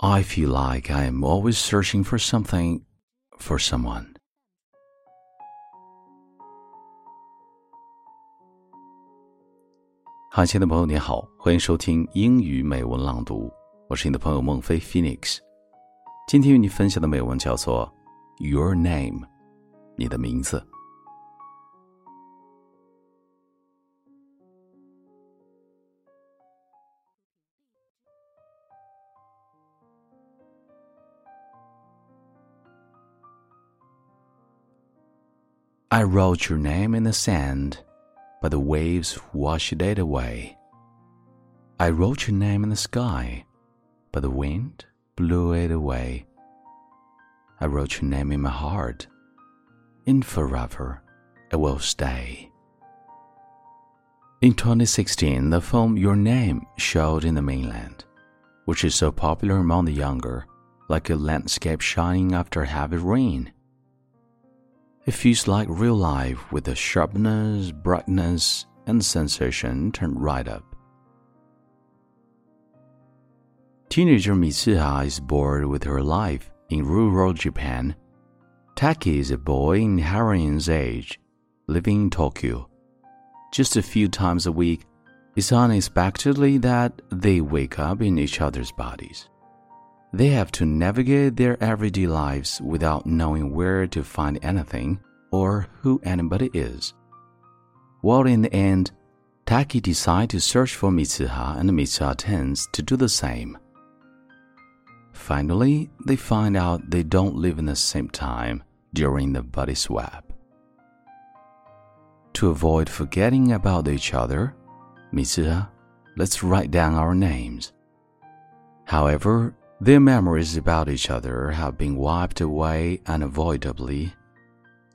I feel like I am always searching for something, for someone. 嗨，亲爱的朋友，你好，欢迎收听英语美文朗读，我是你的朋友孟非 Phoenix。今天与你分享的美文叫做《Your Name》，你的名字。I wrote your name in the sand, but the waves washed it away. I wrote your name in the sky, but the wind blew it away. I wrote your name in my heart, and forever it will stay. In 2016, the film Your Name showed in the mainland, which is so popular among the younger, like a landscape shining after heavy rain. It feels like real life with the sharpness, brightness, and sensation turned right up. Teenager Mitsuha is bored with her life in rural Japan. Taki is a boy in heroine's age, living in Tokyo. Just a few times a week, it's unexpectedly that they wake up in each other's bodies. They have to navigate their everyday lives without knowing where to find anything or who anybody is. Well, in the end, Taki decides to search for Mitsuha and Mitsuha tends to do the same. Finally, they find out they don't live in the same time during the body swap. To avoid forgetting about each other, Mitsuha, let's write down our names. However, their memories about each other have been wiped away unavoidably.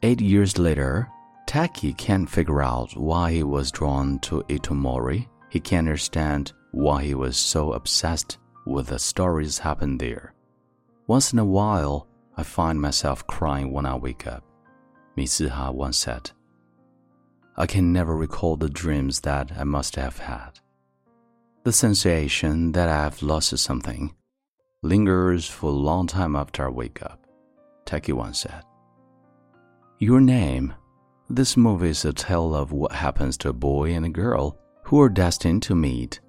Eight years later, Taki can't figure out why he was drawn to Itomori. He can't understand why he was so obsessed with the stories happened there. Once in a while, I find myself crying when I wake up. Mitsuha once said, I can never recall the dreams that I must have had. The sensation that I have lost something lingers for a long time after I wake up, Taki said. Your Name. This movie is a tale of what happens to a boy and a girl who are destined to meet.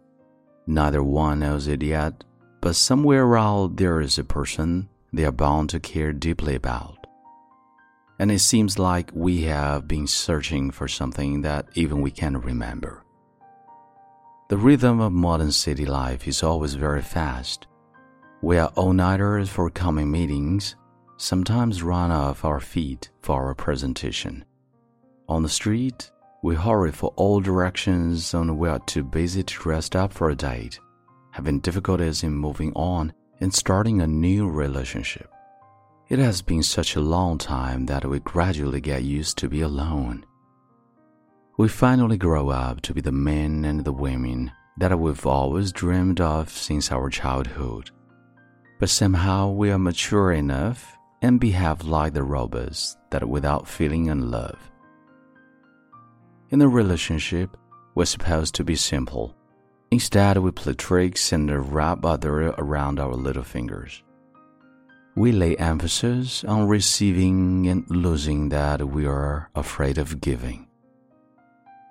Neither one knows it yet, but somewhere out there is a person they are bound to care deeply about. And it seems like we have been searching for something that even we can't remember. The rhythm of modern city life is always very fast. We are all nighters for coming meetings, sometimes run off our feet for our presentation. On the street, we hurry for all directions and we are too busy to rest up for a date, having difficulties in moving on and starting a new relationship. It has been such a long time that we gradually get used to be alone. We finally grow up to be the men and the women that we've always dreamed of since our childhood. But somehow we are mature enough and behave like the robbers that without feeling and love. In a relationship, we're supposed to be simple. Instead, we play tricks and wrap other around our little fingers. We lay emphasis on receiving and losing that we are afraid of giving.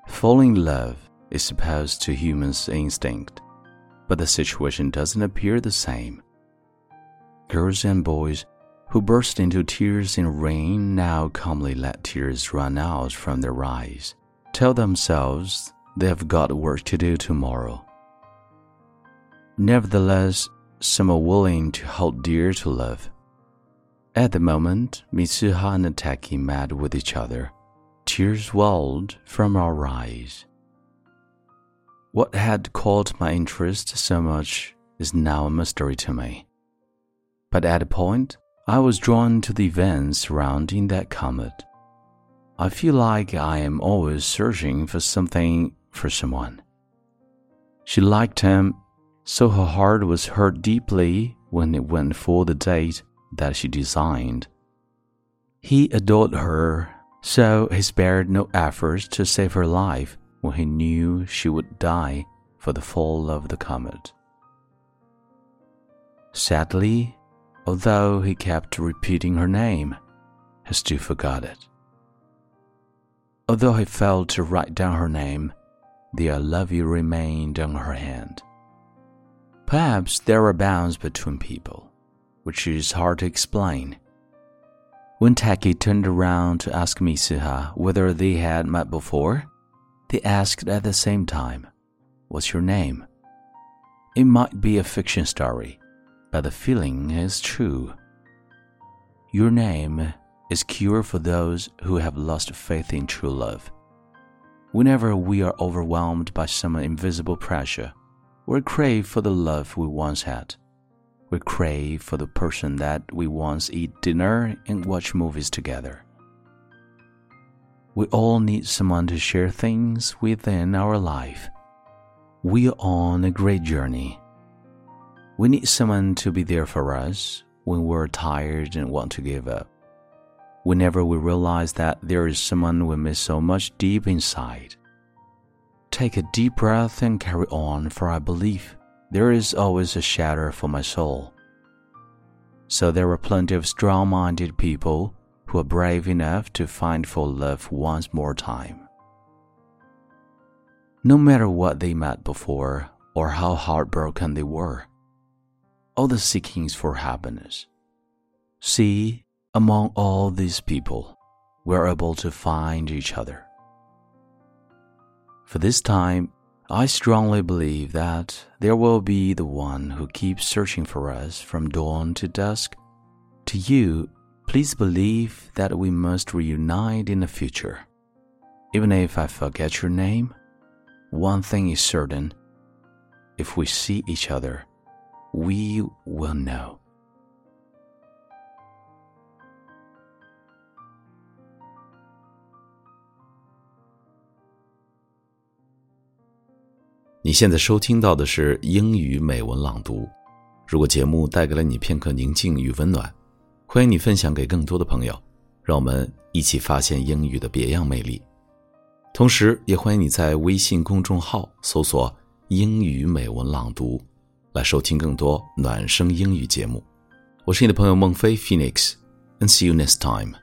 Falling in love is supposed to humans' instinct, but the situation doesn't appear the same. Girls and boys who burst into tears in rain now calmly let tears run out from their eyes, tell themselves they have got work to do tomorrow. Nevertheless, some are willing to hold dear to love. At the moment, Mitsuha and Taki met with each other. Tears welled from our eyes. What had caught my interest so much is now a mystery to me. But at a point, I was drawn to the events surrounding that comet. I feel like I am always searching for something for someone. She liked him, so her heart was hurt deeply when it went for the date that she designed. He adored her, so he spared no efforts to save her life when he knew she would die for the fall of the comet. Sadly, although he kept repeating her name, he still forgot it. Although he failed to write down her name, the I love you remained on her hand. Perhaps there are bounds between people, which is hard to explain. When Taki turned around to ask Mitsuha whether they had met before, they asked at the same time, What's your name? It might be a fiction story, but the feeling is true. Your name is cure for those who have lost faith in true love. Whenever we are overwhelmed by some invisible pressure, we crave for the love we once had. We crave for the person that we once eat dinner and watch movies together. We all need someone to share things within our life. We are on a great journey. We need someone to be there for us when we're tired and want to give up. Whenever we realize that there is someone we miss so much deep inside. Take a deep breath and carry on, for I believe there is always a shelter for my soul. So there are plenty of strong minded people who are brave enough to find for love once more time. No matter what they met before or how heartbroken they were, all the seekings for happiness. See, among all these people, we're able to find each other. For this time, I strongly believe that there will be the one who keeps searching for us from dawn to dusk. To you, please believe that we must reunite in the future. Even if I forget your name, one thing is certain if we see each other, we will know. 你现在收听到的是英语美文朗读。如果节目带给了你片刻宁静与温暖，欢迎你分享给更多的朋友，让我们一起发现英语的别样魅力。同时，也欢迎你在微信公众号搜索“英语美文朗读”，来收听更多暖声英语节目。我是你的朋友孟非 Phoenix，and see you next time。